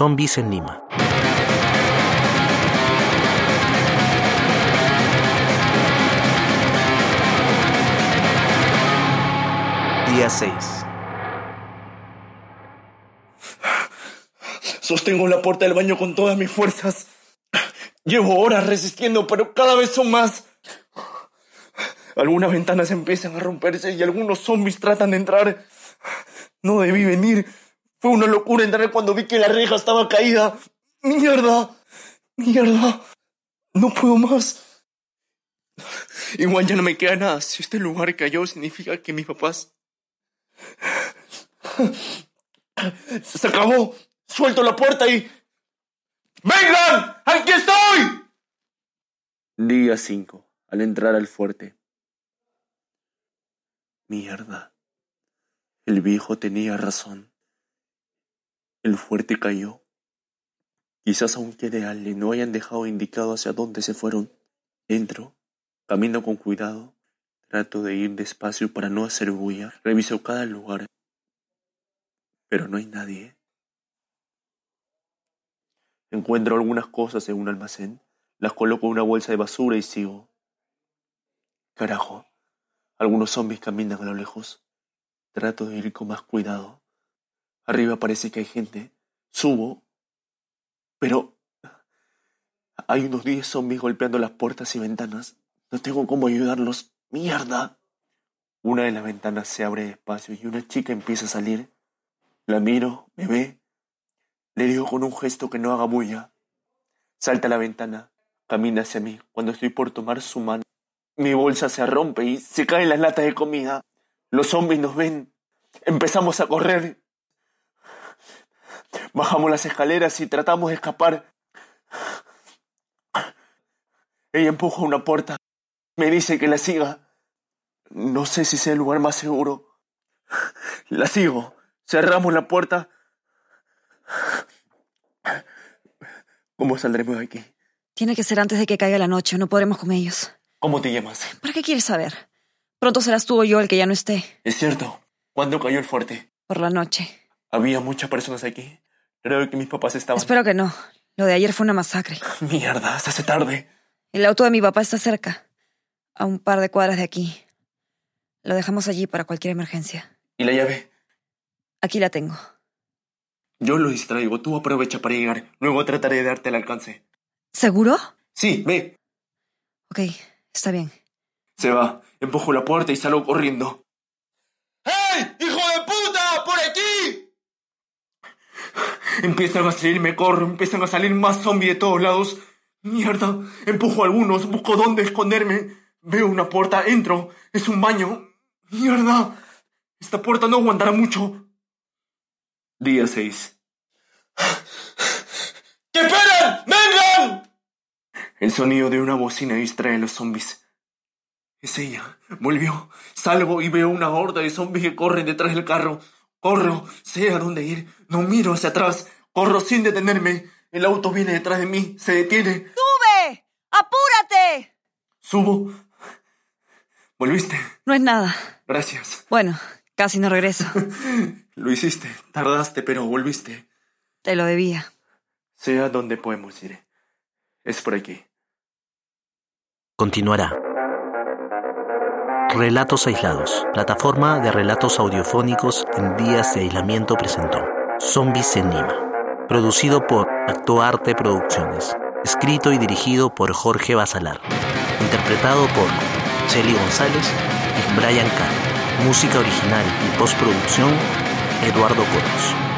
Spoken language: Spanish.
Zombies en Lima. Día 6. Sostengo la puerta del baño con todas mis fuerzas. Llevo horas resistiendo, pero cada vez son más. Algunas ventanas empiezan a romperse y algunos zombies tratan de entrar. No debí venir. Fue una locura entrar cuando vi que la reja estaba caída. ¡Mierda! ¡Mierda! No puedo más. Igual ya no me queda nada. Si este lugar cayó, significa que mis papás... Se acabó. Suelto la puerta y... ¡Vengan! Día 5. Al entrar al fuerte. Mierda. El viejo tenía razón. El fuerte cayó. Quizás aún quede alguien, no hayan dejado indicado hacia dónde se fueron. Entro, camino con cuidado, trato de ir despacio para no hacer bulla, reviso cada lugar, pero no hay nadie. Encuentro algunas cosas en un almacén, las coloco en una bolsa de basura y sigo. Carajo, algunos zombies caminan a lo lejos. Trato de ir con más cuidado. Arriba parece que hay gente. Subo. Pero hay unos diez zombies golpeando las puertas y ventanas. No tengo cómo ayudarlos. ¡Mierda! Una de las ventanas se abre despacio y una chica empieza a salir. La miro, me ve. Le digo con un gesto que no haga bulla. Salta a la ventana, camina hacia mí. Cuando estoy por tomar su mano, mi bolsa se rompe y se caen las latas de comida. Los zombies nos ven. Empezamos a correr. Bajamos las escaleras y tratamos de escapar. Ella empuja una puerta. Me dice que la siga. No sé si sea el lugar más seguro. La sigo. Cerramos la puerta. ¿Cómo saldremos de aquí? Tiene que ser antes de que caiga la noche, no podremos con ellos. ¿Cómo te llamas? ¿Para qué quieres saber? Pronto serás tú o yo el que ya no esté. Es cierto. ¿Cuándo cayó el fuerte? Por la noche. Había muchas personas aquí. Creo que mis papás estaban. Espero que no. Lo de ayer fue una masacre. Mierda, se hace tarde. El auto de mi papá está cerca. A un par de cuadras de aquí. Lo dejamos allí para cualquier emergencia. ¿Y la llave? Aquí la tengo. Yo lo distraigo. Tú aprovecha para llegar. Luego trataré de darte el alcance. ¿Seguro? Sí, ve. Ok, está bien. Se va. Empujo la puerta y salgo corriendo. ¡Hey! ¡Hijo de puta! ¡Por aquí! Empiezan a salir, me corro, empiezan a salir más zombies de todos lados. Mierda, empujo a algunos, busco dónde esconderme. Veo una puerta, entro, es un baño. Mierda, esta puerta no aguantará mucho. Día 6. ¡Que esperen! ¡Vengan! El sonido de una bocina distrae a los zombies. Es ella. Volvió. Salgo y veo una horda de zombies que corren detrás del carro. Corro, sé a dónde ir. No miro hacia atrás. Corro sin detenerme. El auto viene detrás de mí. Se detiene. ¡Sube! ¡Apúrate! Subo. ¿Volviste? No es nada. Gracias. Bueno, casi no regreso. Lo hiciste. Tardaste, pero volviste. Te lo debía. Sé a dónde podemos ir. Es por aquí. Continuará. Relatos aislados. Plataforma de relatos audiofónicos en días de aislamiento presentó. Zombies en Lima. Producido por Actuarte Producciones. Escrito y dirigido por Jorge Basalar. Interpretado por Chelly González y Brian Kahn. Música original y postproducción Eduardo Coros.